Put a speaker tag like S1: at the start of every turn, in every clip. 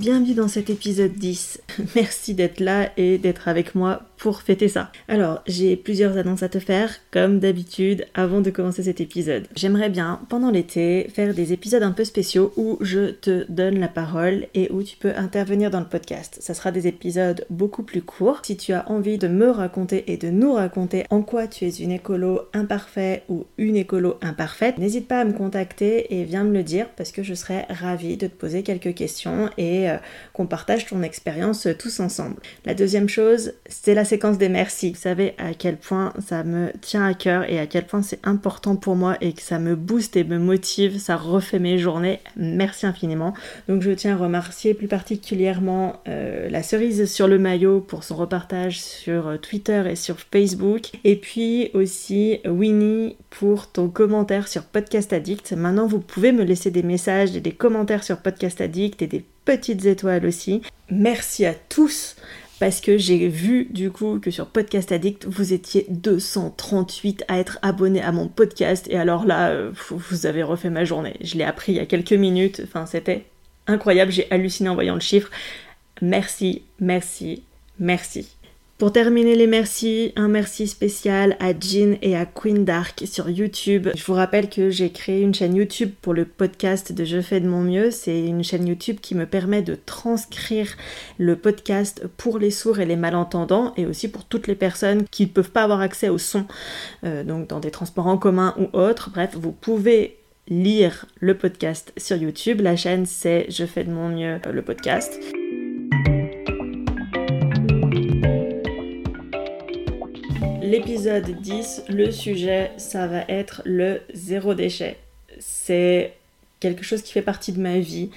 S1: Bienvenue dans cet épisode 10. Merci d'être là et d'être avec moi pour fêter ça. Alors, j'ai plusieurs annonces à te faire, comme d'habitude, avant de commencer cet épisode. J'aimerais bien, pendant l'été, faire des épisodes un peu spéciaux où je te donne la parole et où tu peux intervenir dans le podcast. Ça sera des épisodes beaucoup plus courts. Si tu as envie de me raconter et de nous raconter en quoi tu es une écolo imparfait ou une écolo imparfaite, n'hésite pas à me contacter et viens me le dire parce que je serais ravie de te poser quelques questions et euh, qu'on partage ton expérience tous ensemble. La deuxième chose, c'est la séquence des merci. Vous savez à quel point ça me tient à cœur et à quel point c'est important pour moi et que ça me booste et me motive, ça refait mes journées. Merci infiniment. Donc je tiens à remercier plus particulièrement euh, la cerise sur le maillot pour son repartage sur euh, Twitter et sur Facebook. Et puis aussi Winnie pour ton commentaire sur Podcast Addict. Maintenant vous pouvez me laisser des messages et des commentaires sur Podcast Addict et des petites étoiles aussi. Merci à tous parce que j'ai vu du coup que sur Podcast Addict, vous étiez 238 à être abonnés à mon podcast et alors là, euh, vous avez refait ma journée. Je l'ai appris il y a quelques minutes, enfin c'était incroyable, j'ai halluciné en voyant le chiffre. Merci, merci, merci. Pour terminer les merci, un merci spécial à Jean et à Queen Dark sur YouTube. Je vous rappelle que j'ai créé une chaîne YouTube pour le podcast de Je fais de mon mieux. C'est une chaîne YouTube qui me permet de transcrire le podcast pour les sourds et les malentendants et aussi pour toutes les personnes qui ne peuvent pas avoir accès au son, euh, donc dans des transports en commun ou autres. Bref, vous pouvez lire le podcast sur YouTube. La chaîne c'est Je fais de mon mieux euh, le podcast. L'épisode 10, le sujet, ça va être le zéro déchet. C'est quelque chose qui fait partie de ma vie.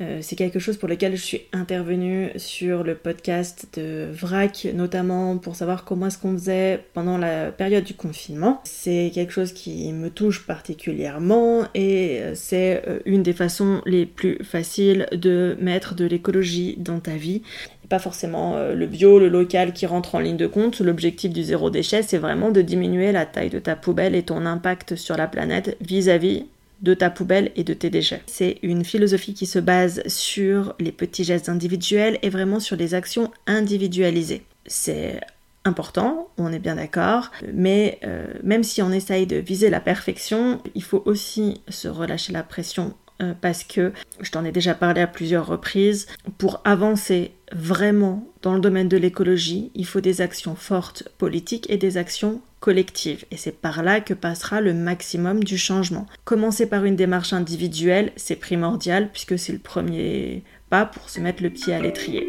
S1: Euh, c'est quelque chose pour lequel je suis intervenue sur le podcast de VRAC, notamment pour savoir comment est-ce qu'on faisait pendant la période du confinement. C'est quelque chose qui me touche particulièrement et euh, c'est euh, une des façons les plus faciles de mettre de l'écologie dans ta vie. Pas forcément le bio, le local qui rentre en ligne de compte. L'objectif du zéro déchet, c'est vraiment de diminuer la taille de ta poubelle et ton impact sur la planète vis-à-vis de ta poubelle et de tes déchets. C'est une philosophie qui se base sur les petits gestes individuels et vraiment sur les actions individualisées. C'est important, on est bien d'accord, mais euh, même si on essaye de viser la perfection, il faut aussi se relâcher la pression euh, parce que, je t'en ai déjà parlé à plusieurs reprises, pour avancer vraiment dans le domaine de l'écologie, il faut des actions fortes politiques et des actions collectives. Et c'est par là que passera le maximum du changement. Commencer par une démarche individuelle, c'est primordial puisque c'est le premier pas pour se mettre le pied à l'étrier.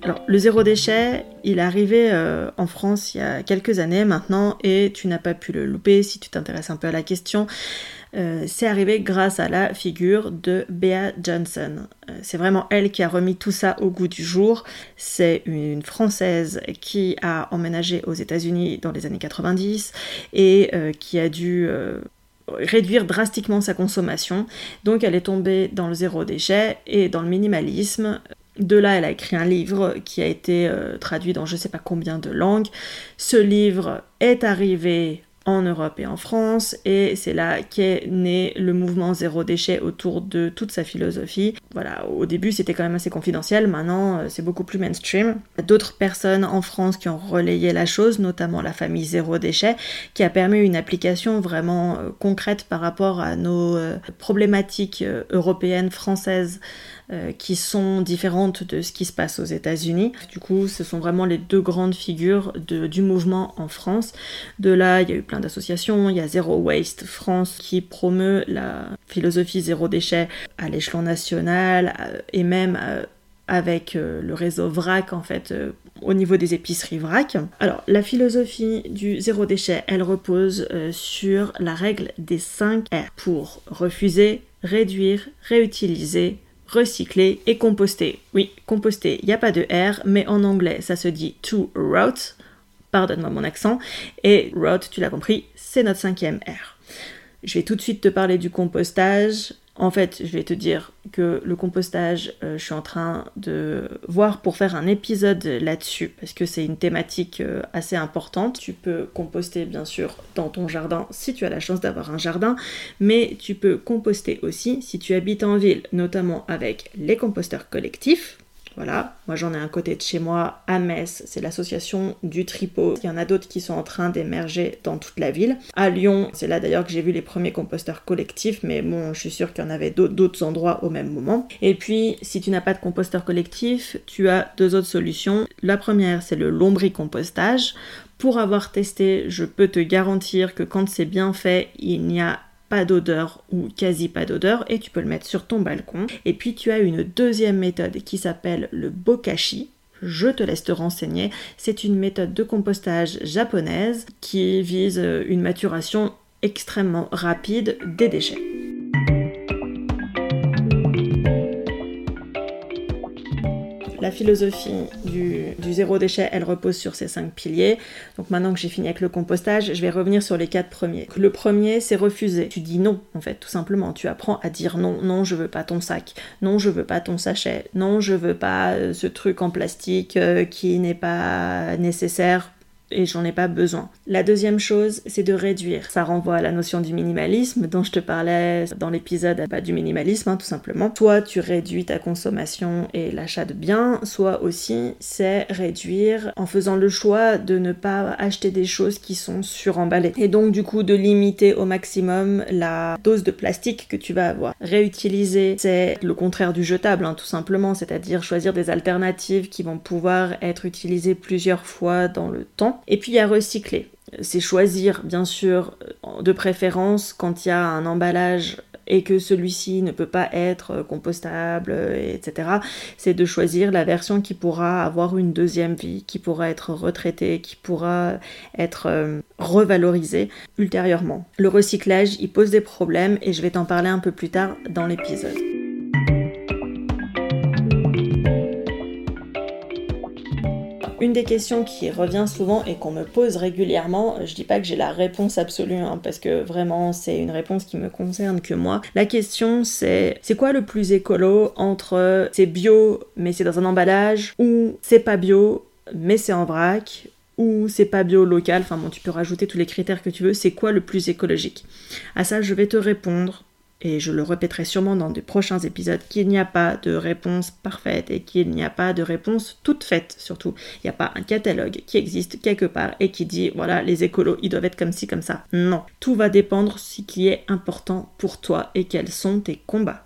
S1: Alors, le zéro déchet, il est arrivé euh, en France il y a quelques années maintenant et tu n'as pas pu le louper si tu t'intéresses un peu à la question. Euh, c'est arrivé grâce à la figure de Bea Johnson. Euh, c'est vraiment elle qui a remis tout ça au goût du jour. C'est une Française qui a emménagé aux États-Unis dans les années 90 et euh, qui a dû réduire drastiquement sa consommation. Donc elle est tombée dans le zéro déchet et dans le minimalisme. De là, elle a écrit un livre qui a été traduit dans je ne sais pas combien de langues. Ce livre est arrivé en Europe et en France, et c'est là qu'est né le mouvement zéro déchet autour de toute sa philosophie. Voilà, au début c'était quand même assez confidentiel, maintenant euh, c'est beaucoup plus mainstream. D'autres personnes en France qui ont relayé la chose, notamment la famille zéro déchet, qui a permis une application vraiment euh, concrète par rapport à nos euh, problématiques européennes, françaises euh, qui sont différentes de ce qui se passe aux États-Unis. Du coup, ce sont vraiment les deux grandes figures du mouvement en France. De là, il y a eu plein d'associations. Il y a Zero Waste France qui promeut la philosophie zéro déchet à l'échelon national euh, et même à, avec euh, le réseau VRAC en fait euh, au niveau des épiceries VRAC. Alors la philosophie du zéro déchet, elle repose sur la règle des 5 R pour refuser, réduire, réutiliser, recycler et composter. Oui, composter, il n'y a pas de R, mais en anglais ça se dit to route, pardonne-moi mon accent, et route, tu l'as compris, c'est notre cinquième R. Je vais tout de suite te parler du compostage. En fait, je vais te dire que le compostage, euh, je suis en train de voir pour faire un épisode là-dessus, parce que c'est une thématique euh, assez importante. Tu peux composter, bien sûr, dans ton jardin, si tu as la chance d'avoir un jardin, mais tu peux composter aussi si tu habites en ville, notamment avec les composteurs collectifs. Voilà, moi j'en ai un côté de chez moi à Metz, c'est l'association du tripot. Il y en a d'autres qui sont en train d'émerger dans toute la ville. À Lyon, c'est là d'ailleurs que j'ai vu les premiers composteurs collectifs, mais bon, je suis sûre qu'il y en avait d'autres endroits au même moment. Et puis, si tu n'as pas de composteur collectif, tu as deux autres solutions. La première, c'est le lombricompostage. Pour avoir testé, je peux te garantir que quand c'est bien fait, il n'y a d'odeur ou quasi pas d'odeur et tu peux le mettre sur ton balcon. Et puis tu as une deuxième méthode qui s'appelle le bokashi. Je te laisse te renseigner. C'est une méthode de compostage japonaise qui vise une maturation extrêmement rapide des déchets. Philosophie du, zéro déchet, elle repose sur ces cinq piliers. Donc maintenant que j'ai fini avec le compostage, je vais revenir sur les quatre premiers. Le premier, c'est refuser. Tu dis non, en fait, tout simplement. Tu apprends à dire non. Non, je veux pas ton sac. Non, je veux pas ton sachet. Non, je veux pas euh, ce truc en plastique euh, qui n'est pas nécessaire et j'en ai pas besoin. La deuxième chose, c'est de réduire. Ça renvoie à la notion du minimalisme dont je te parlais dans l'épisode bah, du minimalisme, hein, tout simplement. Soit tu réduis ta consommation et l'achat de biens, soit aussi c'est réduire en faisant le choix de ne pas acheter des choses qui sont suremballées. Et donc du coup de limiter au maximum la dose de plastique que tu vas avoir. Réutiliser, c'est le contraire du jetable, hein, tout simplement, c'est-à-dire choisir des alternatives qui vont pouvoir être utilisées plusieurs fois dans le temps et puis il y a recycler. C'est choisir, bien sûr, de préférence quand il y a un emballage et que celui-ci ne peut pas être compostable, etc. C'est de choisir la version qui pourra avoir une deuxième vie, qui pourra être retraitée, qui pourra être euh, revalorisée ultérieurement. Le recyclage, il pose des problèmes et je vais t'en parler un peu plus tard dans l'épisode. Une des questions qui revient souvent et qu'on me pose régulièrement, je dis pas que j'ai la réponse absolue, hein, parce que vraiment c'est une réponse qui me concerne que moi. La question c'est c'est quoi le plus écolo entre c'est bio mais c'est dans un emballage ou c'est pas bio mais c'est en vrac ou c'est pas bio local, enfin bon tu peux rajouter tous les critères que tu veux, c'est quoi le plus écologique? À ça je vais te répondre et je le répéterai sûrement dans de prochains épisodes, qu'il n'y a pas de réponse parfaite et qu'il n'y a pas de réponse toute faite surtout. Il n'y a pas un catalogue qui existe quelque part et qui dit voilà les écolos ils doivent être comme ci comme ça. Non, tout va dépendre ce qui est important pour toi et quels sont tes combats.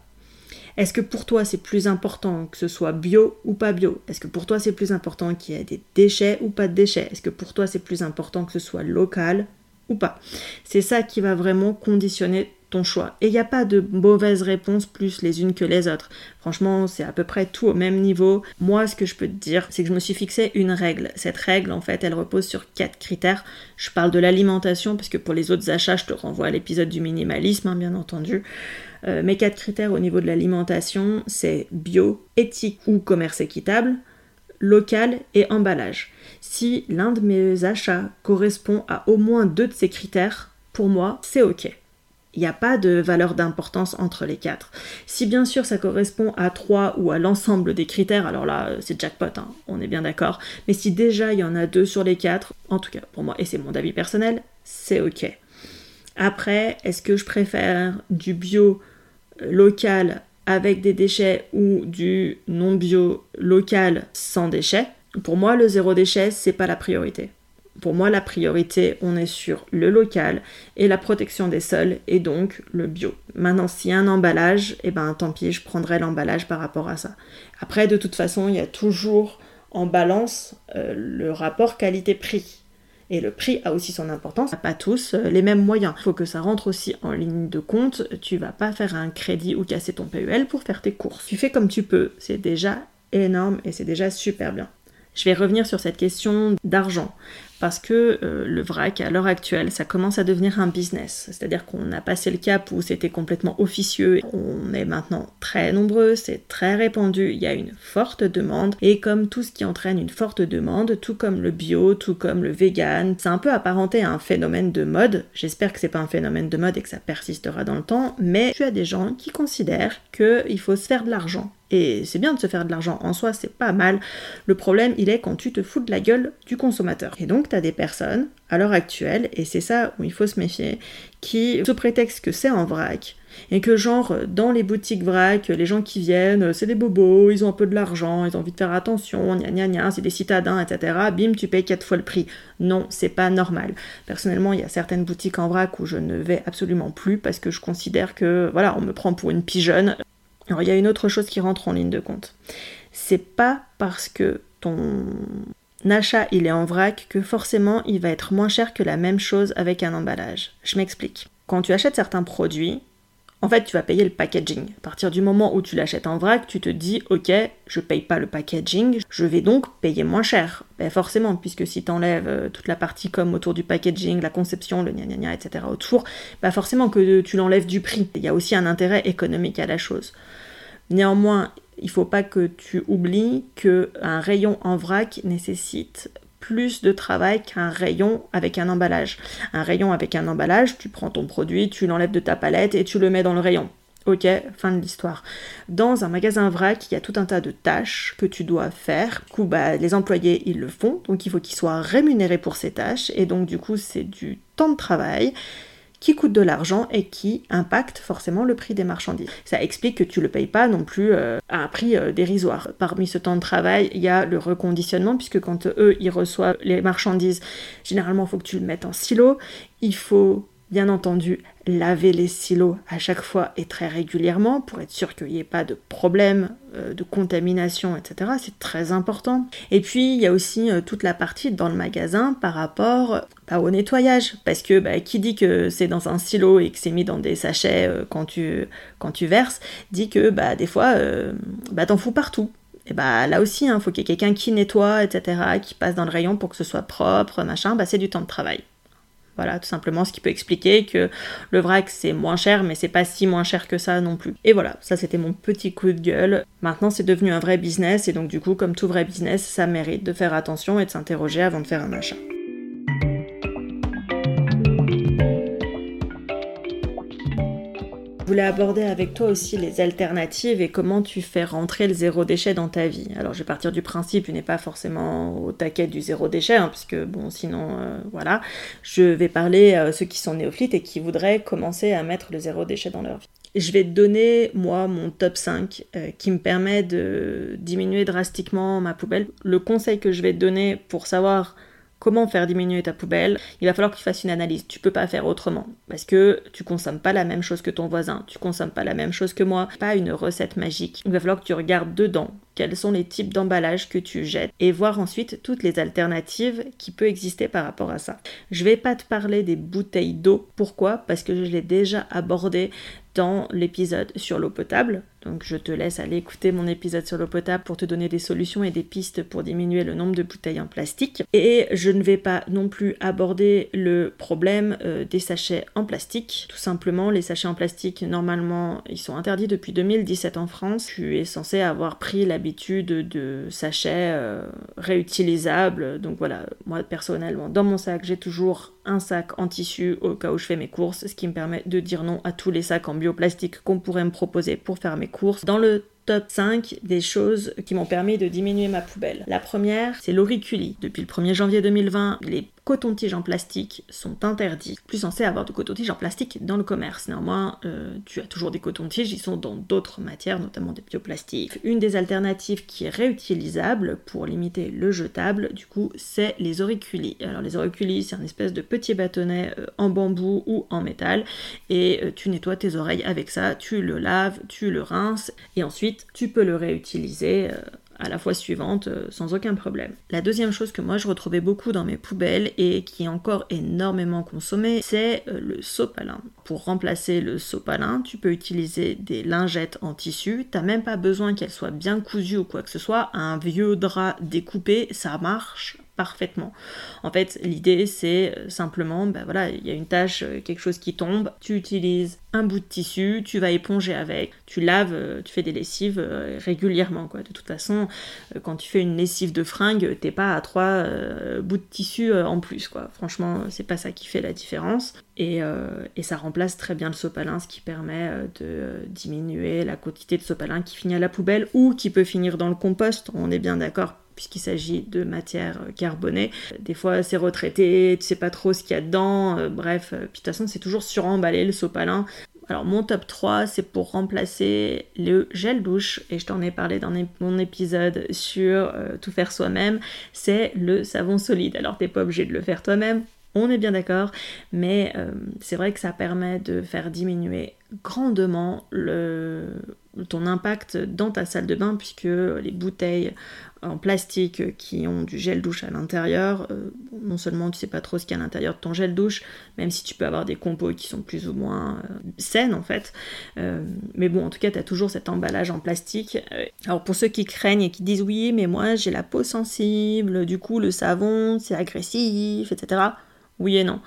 S1: Est-ce que pour toi c'est plus important que ce soit bio ou pas bio? Est-ce que pour toi c'est plus important qu'il y ait des déchets ou pas de déchets? Est-ce que pour toi c'est plus important que ce soit local ou pas? C'est ça qui va vraiment conditionner choix. Et il n'y a pas de mauvaises réponses plus les unes que les autres. Franchement, c'est à peu près tout au même niveau. Moi, ce que je peux te dire, c'est que je me suis fixé une règle. Cette règle, en fait, elle repose sur quatre critères. Je parle de l'alimentation, parce que pour les autres achats, je te renvoie à l'épisode du minimalisme, hein, bien entendu. Euh, mes quatre critères au niveau de l'alimentation, c'est bio, éthique ou commerce équitable, local et emballage. Si l'un de mes achats correspond à au moins deux de ces critères, pour moi, c'est ok. Il n'y a pas de valeur d'importance entre les quatre. Si bien sûr ça correspond à trois ou à l'ensemble des critères, alors là c'est jackpot, hein, on est bien d'accord. Mais si déjà il y en a deux sur les quatre, en tout cas pour moi, et c'est mon avis personnel, c'est ok. Après, est-ce que je préfère du bio euh, local avec des déchets ou du non bio local sans déchets? Pour moi, le zéro déchet, c'est pas la priorité. Pour moi, la priorité, on est sur le local et la protection des sols et donc le bio. Maintenant, s'il y a un emballage, eh ben tant pis, je prendrai l'emballage par rapport à ça. Après, de toute façon, il y a toujours en balance euh, le rapport qualité-prix. Et le prix a aussi son importance. Pas tous euh, les mêmes moyens. Il faut que ça rentre aussi en ligne de compte. Tu vas pas faire un crédit ou casser ton PEL pour faire tes courses. Tu fais comme tu peux. C'est déjà énorme et c'est déjà super bien. Je vais revenir sur cette question d'argent parce que euh, le vrac, à l'heure actuelle, ça commence à devenir un business. C'est-à-dire qu'on a passé le cap où c'était complètement officieux. On est maintenant très nombreux, c'est très répandu, il y a une forte demande. Et comme tout ce qui entraîne une forte demande, tout comme le bio, tout comme le vegan, c'est un peu apparenté à un phénomène de mode. J'espère que c'est pas un phénomène de mode et que ça persistera dans le temps, mais tu as des gens qui considèrent qu'il faut se faire de l'argent et c'est bien de se faire de l'argent en soi, c'est pas mal. Le problème, il est quand tu te fous de la gueule du consommateur. Et donc, tu as des personnes, à l'heure actuelle, et c'est ça où il faut se méfier, qui, sous prétexte que c'est en vrac, et que genre, dans les boutiques vrac, les gens qui viennent, c'est des bobos, ils ont un peu de l'argent, ils ont envie de faire attention, gna gna gna, c'est des citadins, etc. Bim, tu payes quatre fois le prix. Non, c'est pas normal. Personnellement, il y a certaines boutiques en vrac où je ne vais absolument plus parce que je considère que, voilà, on me prend pour une pigeonne. Alors il y a une autre chose qui rentre en ligne de compte. C'est pas parce que ton achat il est en vrac que forcément il va être moins cher que la même chose avec un emballage. Je m'explique. Quand tu achètes certains produits, en fait, tu vas payer le packaging. À partir du moment où tu l'achètes en vrac, tu te dis, ok, je paye pas le packaging, je vais donc payer moins cher. Ben forcément, puisque si tu enlèves euh, toute la partie comme autour du packaging, la conception, le gna gna gna, etc. autour, bah forcément que tu l'enlèves du prix. Il y a aussi un intérêt économique à la chose. Néanmoins, il ne faut pas que tu oublies qu'un rayon en vrac nécessite plus de travail qu'un rayon avec un emballage. Un rayon avec un emballage, tu prends ton produit, tu l'enlèves de ta palette et tu le mets dans le rayon. Ok, fin de l'histoire. Dans un magasin vrac, il y a tout un tas de tâches que tu dois faire. Du coup, bah, les employés, ils le font, donc il faut qu'ils soient rémunérés pour ces tâches, et donc du coup, c'est du temps de travail qui coûte de l'argent et qui impacte forcément le prix des marchandises. Ça explique que tu le payes pas non plus euh, à un prix euh, dérisoire. Parmi ce temps de travail, il y a le reconditionnement, puisque quand eux, ils reçoivent les marchandises, généralement, il faut que tu le mettes en silo. Il faut Bien entendu, laver les silos à chaque fois et très régulièrement pour être sûr qu'il n'y ait pas de problème euh, de contamination, etc. C'est très important. Et puis, il y a aussi euh, toute la partie dans le magasin par rapport bah, au nettoyage. Parce que bah, qui dit que c'est dans un silo et que c'est mis dans des sachets euh, quand, tu, quand tu verses, dit que bah, des fois, t'en fous partout. Et bah là aussi, il hein, faut qu'il y ait quelqu'un qui nettoie, etc., qui passe dans le rayon pour que ce soit propre, machin, bah c'est du temps de travail. Voilà, tout simplement, ce qui peut expliquer que le vrac c'est moins cher, mais c'est pas si moins cher que ça non plus. Et voilà, ça c'était mon petit coup de gueule. Maintenant c'est devenu un vrai business, et donc du coup, comme tout vrai business, ça mérite de faire attention et de s'interroger avant de faire un achat. Aborder avec toi aussi les alternatives et comment tu fais rentrer le zéro déchet dans ta vie. Alors je vais partir du principe, tu n'es pas forcément au taquet du zéro déchet, hein, puisque bon sinon euh, voilà. Je vais parler à ceux qui sont néophytes et qui voudraient commencer à mettre le zéro déchet dans leur vie. Je vais te donner, moi, mon top 5 euh, qui me permet de diminuer drastiquement ma poubelle. Le conseil que je vais te donner pour savoir comment faire diminuer ta poubelle, il va falloir que tu fasses une analyse. Tu peux pas faire autrement. Parce que tu consommes pas la même chose que ton voisin, tu consommes pas la même chose que moi, pas une recette magique. Il va falloir que tu regardes dedans quels sont les types d'emballages que tu jettes et voir ensuite toutes les alternatives qui peuvent exister par rapport à ça. Je vais pas te parler des bouteilles d'eau. Pourquoi? Parce que je l'ai déjà abordé dans l'épisode sur l'eau potable. Donc je te laisse aller écouter mon épisode sur l'eau potable pour te donner des solutions et des pistes pour diminuer le nombre de bouteilles en plastique. Et je ne vais pas non plus aborder le problème euh, des sachets en plastique. Tout simplement, les sachets en plastique, normalement, ils sont interdits depuis 2017 en France. Tu es censé avoir pris de sachets euh, réutilisables. Donc voilà, moi personnellement, dans mon sac, j'ai toujours un sac en tissu au cas où je fais mes courses, ce qui me permet de dire non à tous les sacs en bioplastique qu'on pourrait me proposer pour faire mes courses. Dans le top 5 des choses qui m'ont permis de diminuer ma poubelle. La première, c'est l'auriculi. Depuis le 1er janvier 2020, les cotons-tiges en plastique sont interdits. Plus censé avoir de coton-tiges en plastique dans le commerce. Néanmoins, euh, tu as toujours des cotons-tiges, ils sont dans d'autres matières, notamment des bioplastiques. Une des alternatives qui est réutilisable pour limiter le jetable, du coup, c'est les auriculis. Alors les auriculis, c'est un espèce de petit bâtonnet euh, en bambou ou en métal, et euh, tu nettoies tes oreilles avec ça, tu le laves, tu le rinces, et ensuite tu peux le réutiliser à la fois suivante euh, sans aucun problème. La deuxième chose que moi je retrouvais beaucoup dans mes poubelles et qui est encore énormément consommée, c'est euh, le sopalin. Pour remplacer le sopalin, tu peux utiliser des lingettes en tissu. T'as même pas besoin qu'elles soient bien cousues ou quoi que ce soit. Un vieux drap découpé, ça marche parfaitement. En fait, l'idée c'est euh, simplement, ben voilà, il y a une tâche, euh, quelque chose qui tombe, tu utilises un bout de tissu, tu vas éponger avec, tu laves, euh, tu fais des lessives régulièrement quoi. De toute façon, quand tu fais une lessive de fringue, t'es pas à trois bouts de tissu en plus quoi. Franchement, c'est pas ça qui fait la différence. Et, et, ça remplace très bien le sopalin, ce qui permet de diminuer la quantité de sopalin qui finit à la poubelle ou qui peut finir dans le compost. On est bien d'accord puisqu'il s'agit de matière carbonée. Des fois, c'est retraité, tu sais pas trop ce qu'il y a dedans, euh, bref. Puis de toute façon, c'est toujours suremballé le sopalin. Alors mon top 3, c'est pour remplacer le gel douche, et je t'en ai parlé dans mon épisode sur euh, tout faire soi-même, c'est le savon solide. Alors t'es pas obligé de le faire toi-même, on est bien d'accord, mais euh, c'est vrai que ça permet de faire diminuer grandement ton impact dans ta salle de bain puisque les bouteilles en plastique qui ont du gel douche à l'intérieur, euh, non seulement tu sais pas trop ce qu'il y a à l'intérieur de ton gel douche, même si tu peux avoir des compos qui sont plus ou moins euh, saines en fait, mais bon en tout cas tu as toujours cet emballage en plastique. alors pour ceux qui craignent et qui disent oui mais moi j'ai la peau sensible, du coup le savon c'est agressif, etc. Oui et non.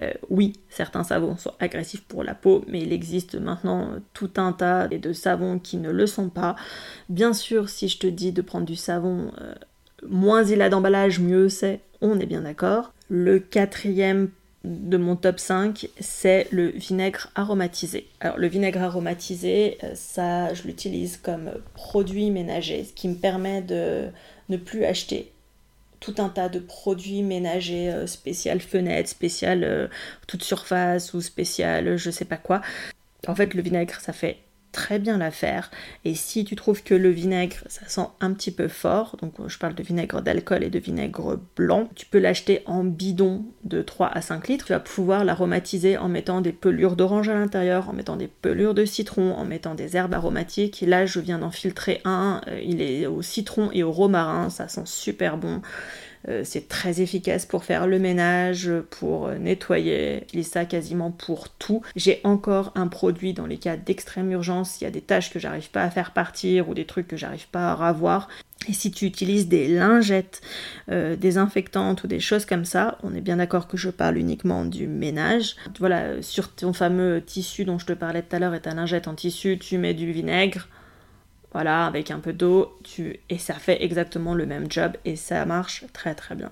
S1: Euh, oui, certains savons sont agressifs pour la peau, mais il existe maintenant tout un tas de savons qui ne le sont pas. Bien sûr, si je te dis de prendre du savon, euh, moins il a d'emballage, mieux c'est, on est bien d'accord. Le quatrième de mon top 5, c'est le vinaigre aromatisé. Alors le vinaigre aromatisé, euh, ça je l'utilise comme produit ménager, ce qui me permet de ne plus acheter tout un tas de produits ménagers euh, spécial fenêtre, spécial euh, toute surface ou spécial je sais pas quoi. En fait, le vinaigre, ça fait très bien l'affaire. Et si tu trouves que le vinaigre, ça sent un petit peu fort, donc je parle de vinaigre d'alcool et de vinaigre blanc, tu peux l'acheter en bidon de 3 à 5 litres. Tu vas pouvoir l'aromatiser en mettant des pelures d'orange à l'intérieur, en mettant des pelures de citron, en mettant des herbes aromatiques. Là, je viens d'en filtrer un, euh, il est au citron et au romarin, ça sent super bon. Euh, c'est très efficace pour faire le ménage, pour euh, nettoyer. J'utilise ça quasiment pour tout. J'ai encore un produit dans les cas d'extrême urgence, il y a des tâches que j'arrive pas à faire partir ou des trucs que j'arrive pas à ravoir. Et si tu utilises des lingettes euh, désinfectantes ou des choses comme ça, on est bien d'accord que je parle uniquement du ménage. Voilà, sur ton fameux tissu dont je te parlais tout à l'heure et ta lingette en tissu, tu mets du vinaigre, voilà, avec un peu d'eau, et ça fait exactement le même job et ça marche très très bien.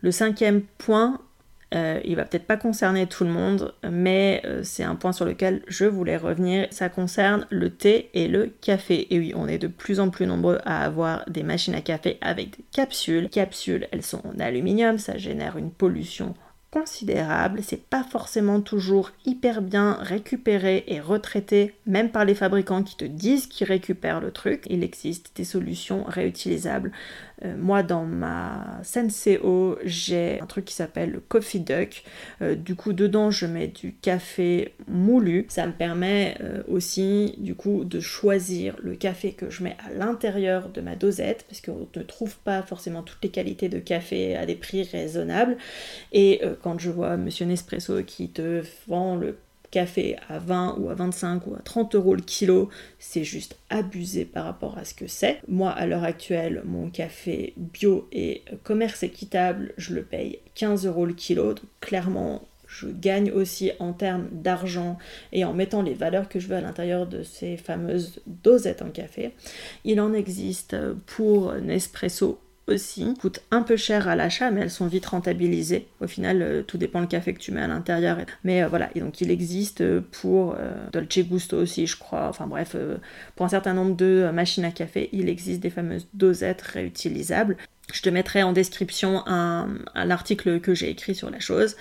S1: Le cinquième point, euh, il va peut-être pas concerner tout le monde, mais euh, c'est un point sur lequel je voulais revenir. Ça concerne le thé et le café. Et oui, on est de plus en plus nombreux à avoir des machines à café avec des capsules. Capsules, elles sont en aluminium, ça génère une pollution considérable, c'est pas forcément toujours hyper bien récupéré et retraité, même par les fabricants qui te disent qu'ils récupèrent le truc. Il existe des solutions réutilisables euh, moi, dans ma Senseo, j'ai un truc qui s'appelle le Coffee Duck. Euh, du coup, dedans, je mets du café moulu. Ça me permet euh, aussi, du coup, de choisir le café que je mets à l'intérieur de ma dosette, parce qu'on ne trouve pas forcément toutes les qualités de café à des prix raisonnables. Et quand je vois Monsieur Nespresso qui te vend le café à 20 ou à 25 ou à 30 euros le kilo, c'est juste abusé par rapport à ce que c'est. Moi, à l'heure actuelle, mon café bio et commerce équitable, je le paye 15 euros le kilo. Donc clairement, je gagne aussi en termes d'argent et en mettant les valeurs que je veux à l'intérieur de ces fameuses dosettes en café. Il en existe pour Nespresso aussi coûtent un peu cher à l'achat, mais elles sont vite rentabilisées. Au final, euh, tout dépend le café que tu mets à l'intérieur. Mais euh, voilà, et donc il existe pour euh, Dolce Gusto aussi, je crois. Enfin bref, pour un certain nombre de machines à café, il existe des fameuses dosettes réutilisables. Je te mettrai en description un, article que j'ai écrit sur la chose.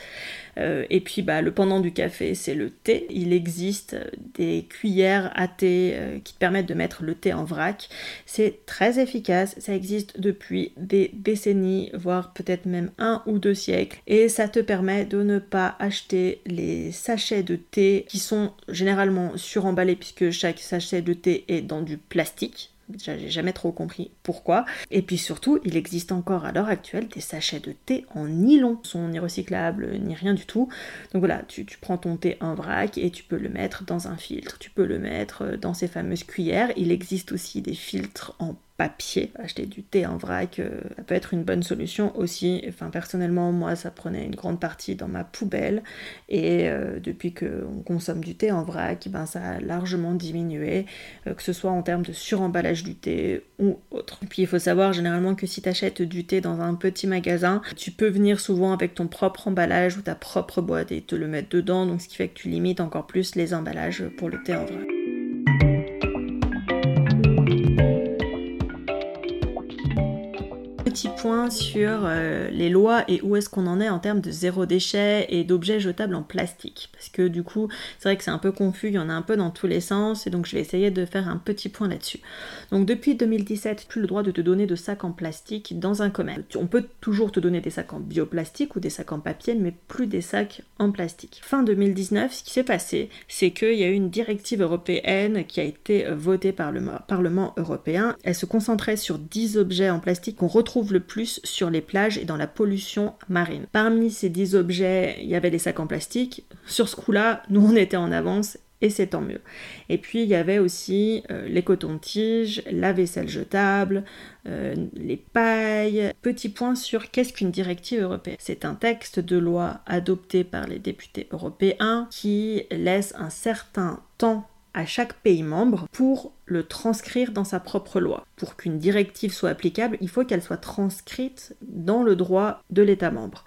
S1: Euh, et puis bah, le pendant du café, c'est le thé. Il existe des cuillères à thé euh, qui te permettent de mettre le thé en vrac. C'est très efficace, ça existe depuis des décennies, voire peut-être même un ou deux siècles. Et ça te permet de ne pas acheter les sachets de thé qui sont généralement suremballés puisque chaque sachet de thé est dans du plastique J'ai jamais trop compris pourquoi. Et puis surtout, il existe encore à l'heure actuelle des sachets de thé en nylon. Ils sont ni recyclables, ni rien du tout. Donc voilà, tu, tu, prends ton thé en vrac et tu peux le mettre dans un filtre. Tu peux le mettre dans ces fameuses cuillères. Il existe aussi des filtres en papier. Acheter du thé en vrac, euh, ça peut être une bonne solution aussi. Enfin, personnellement, moi, ça prenait une grande partie dans ma poubelle. Et euh, depuis qu'on consomme du thé en vrac, ben, ça a largement diminué, euh, que ce soit en termes de suremballage du thé ou autre. Puis, il faut savoir généralement que si tu achètes du thé dans un petit magasin, tu peux venir souvent avec ton propre emballage ou ta propre boîte et te le mettre dedans. Donc, ce qui fait que tu limites encore plus les emballages pour le thé en vrac. Sur euh, les lois et où est-ce qu'on en est en termes de zéro déchet et d'objets jetables en plastique. Parce que du coup, c'est vrai que c'est un peu confus, il y en a un peu dans tous les sens, et donc je vais essayer de faire un petit point là-dessus. Donc depuis 2017, plus le droit de te donner de sacs en plastique dans un commerce. On peut toujours te donner des sacs en bioplastique ou des sacs en papier, mais plus des sacs en plastique. Fin 2019, ce qui s'est passé, c'est qu'il y a eu une directive européenne qui a été votée par le Parlement européen. Elle se concentrait sur 10 objets en plastique qu'on retrouve le plus sur les plages et dans la pollution marine. Parmi ces 10 objets, il y avait les sacs en plastique. Sur ce coup-là, nous on était en avance et c'est tant mieux. Et puis il y avait aussi euh, les cotons-tiges, la vaisselle jetable, euh, les pailles. Petit point sur qu'est-ce qu'une directive européenne. C'est un texte de loi adopté par les députés européens qui laisse un certain temps à chaque pays membre pour le transcrire dans sa propre loi. Pour qu'une directive soit applicable, il faut qu'elle soit transcrite dans le droit de l'État membre.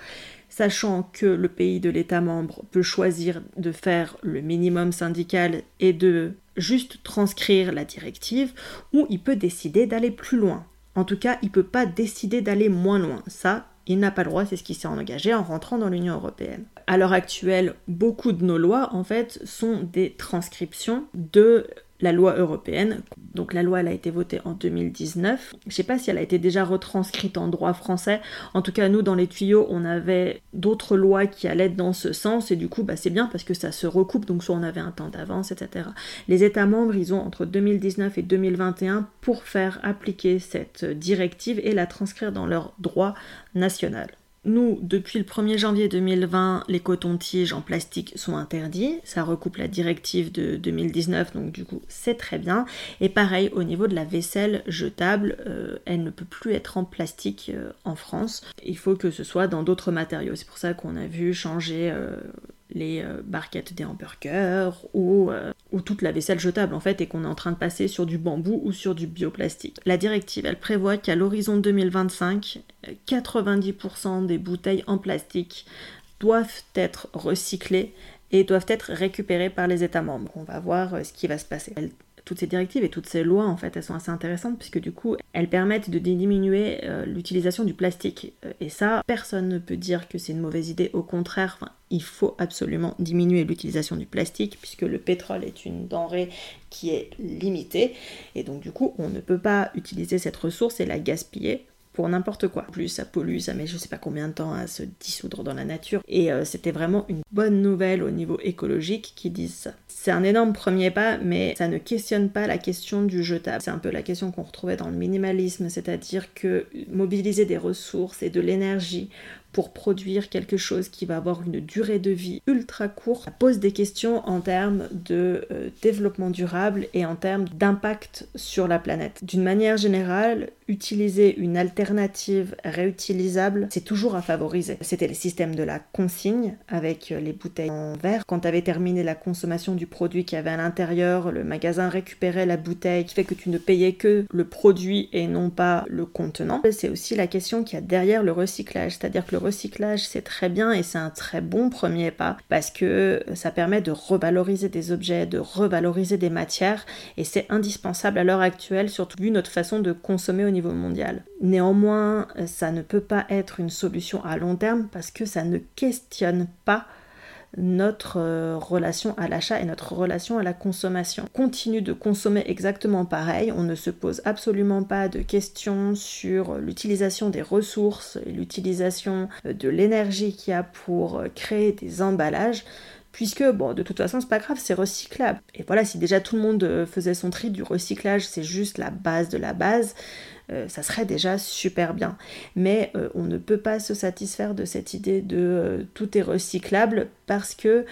S1: Sachant que le pays de l'État membre peut choisir de faire le minimum syndical et de juste transcrire la directive, ou il peut décider d'aller plus loin. En tout cas, il ne peut pas décider d'aller moins loin. Ça, il n'a pas le droit, c'est ce qui s'est engagé en rentrant dans l'Union européenne. À l'heure actuelle, beaucoup de nos lois, en fait, sont des transcriptions de la loi européenne. Donc la loi elle a été votée en 2019. Je sais pas si elle a été déjà retranscrite en droit français. En tout cas nous dans les tuyaux on avait d'autres lois qui allaient dans ce sens et du coup bah, c'est bien parce que ça se recoupe donc soit on avait un temps d'avance etc. Les États membres ils ont entre 2019 et 2021 pour faire appliquer cette directive et la transcrire dans leur droit national. Nous, depuis le 1er janvier 2020, les cotons-tiges en plastique sont interdits. Ça recoupe la directive de 2019, donc du coup, c'est très bien. Et pareil, au niveau de la vaisselle jetable, euh, elle ne peut plus être en plastique euh, en France. Il faut que ce soit dans d'autres matériaux. C'est pour ça qu'on a vu changer euh, les euh, barquettes des hamburgers ou, euh, ou, toute la vaisselle jetable en fait et qu'on est en train de passer sur du bambou ou sur du bioplastique. La directive elle prévoit qu'à l'horizon 2025, 90% des bouteilles en plastique doivent être recyclées et doivent être récupérées par les États membres. On va voir euh, ce qui va se passer toutes ces directives et toutes ces lois, en fait, elles sont assez intéressantes puisque du coup, elles permettent de diminuer euh, l'utilisation du plastique. Euh, et ça, personne ne peut dire que c'est une mauvaise idée. Au contraire, il faut absolument diminuer l'utilisation du plastique puisque le pétrole est une denrée qui est limitée. Et donc, du coup, on ne peut pas utiliser cette ressource et la gaspiller n'importe quoi. Plus ça pollue, ça met je sais pas combien de temps à se dissoudre dans la nature. Et euh, c'était vraiment une bonne nouvelle au niveau écologique qui disent ça. C'est un énorme premier pas, mais ça ne questionne pas la question du jetable. C'est un peu la question qu'on retrouvait dans le minimalisme, c'est-à-dire que mobiliser des ressources et de l'énergie pour produire quelque chose qui va avoir une durée de vie ultra courte, ça pose des questions en termes de euh, développement durable et en termes d'impact sur la planète. D'une manière générale, utiliser une alternative réutilisable, c'est toujours à favoriser. C'était le système de la consigne avec les bouteilles en verre. Quand tu avais terminé la consommation du produit qui avait à l'intérieur, le magasin récupérait la bouteille, qui fait que tu ne payais que le produit et non pas le contenant. C'est aussi la question qu'il y a derrière le recyclage, c'est-à-dire que le recyclage c'est très bien et c'est un très bon premier pas parce que ça permet de revaloriser des objets, de revaloriser des matières et c'est indispensable à l'heure actuelle, surtout vu notre façon de consommer au niveau mondial. Néanmoins, ça ne peut pas être une solution à long terme parce que ça ne questionne pas notre euh, relation à l'achat et notre relation à la consommation. On continue de consommer exactement pareil, on ne se pose absolument pas de questions sur l'utilisation des ressources et l'utilisation euh, de l'énergie qu'il y a pour euh, créer des emballages. Puisque bon, de toute façon, c'est pas grave, c'est recyclable. Et voilà, si déjà tout le monde euh, faisait son tri du recyclage, c'est juste la base de la base, euh, ça serait déjà super bien. Mais euh, on ne peut pas se satisfaire de cette idée de tout est recyclable parce que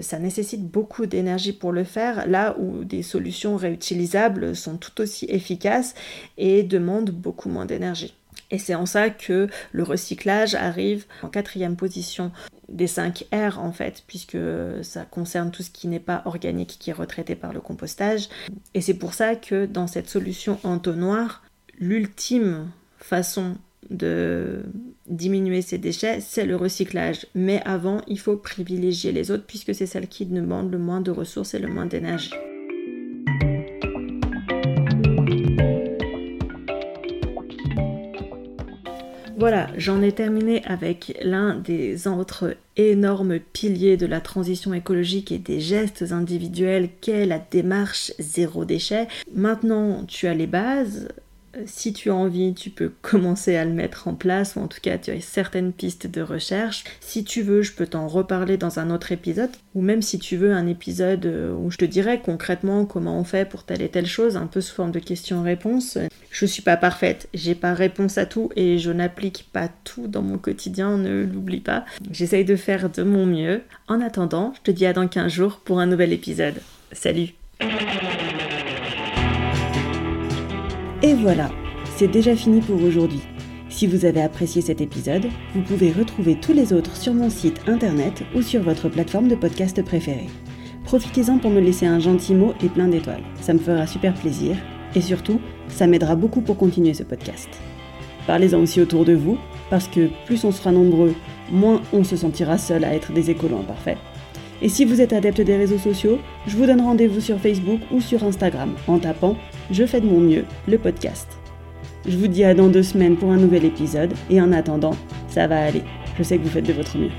S1: ça nécessite beaucoup d'énergie pour le faire, là où des solutions réutilisables sont tout aussi efficaces et demandent beaucoup moins d'énergie. Et c'est en ça que le recyclage arrive en quatrième position des 5 R en fait, puisque ça concerne tout ce qui n'est pas organique qui est retraité par le compostage. Et c'est pour ça que dans cette solution entonnoir, l'ultime façon de diminuer ces déchets, c'est le recyclage. Mais avant, il faut privilégier les autres puisque c'est celle qui demande le moins de ressources et le moins d'énergie. Voilà, j'en ai terminé avec l'un des autres énormes piliers de la transition écologique et des gestes individuels qu'est la démarche zéro déchet. Maintenant, tu as les bases, si tu as envie, tu peux commencer à le mettre en place, ou en tout cas tu as certaines pistes de recherche. Si tu veux, je peux t'en reparler dans un autre épisode, ou même si tu veux un épisode euh, où je te dirais concrètement comment on fait pour telle et telle chose, un peu sous forme de questions-réponses. Je suis pas parfaite, j'ai pas réponse à tout et je n'applique pas tout dans mon quotidien, ne l'oublie pas. J'essaye de faire de mon mieux. En attendant, je te dis à dans 15 jours pour un nouvel épisode. Salut Voilà, c'est déjà fini pour aujourd'hui. Si vous avez apprécié cet épisode, vous pouvez retrouver tous les autres sur mon site internet ou sur votre plateforme de podcast préférée. Profitez-en pour me laisser un gentil mot et plein d'étoiles. Ça me fera super plaisir et surtout, ça m'aidera beaucoup pour continuer ce podcast. Parlez-en aussi autour de vous, parce que plus on sera nombreux, moins on se sentira seul à être des écolos imparfaits. Et si vous êtes adepte des réseaux sociaux, je vous donne rendez-vous sur Facebook ou sur Instagram en tapant Je fais de mon mieux, le podcast. Je vous dis à dans deux semaines pour un nouvel épisode et en attendant, ça va aller. Je sais que vous faites de votre mieux.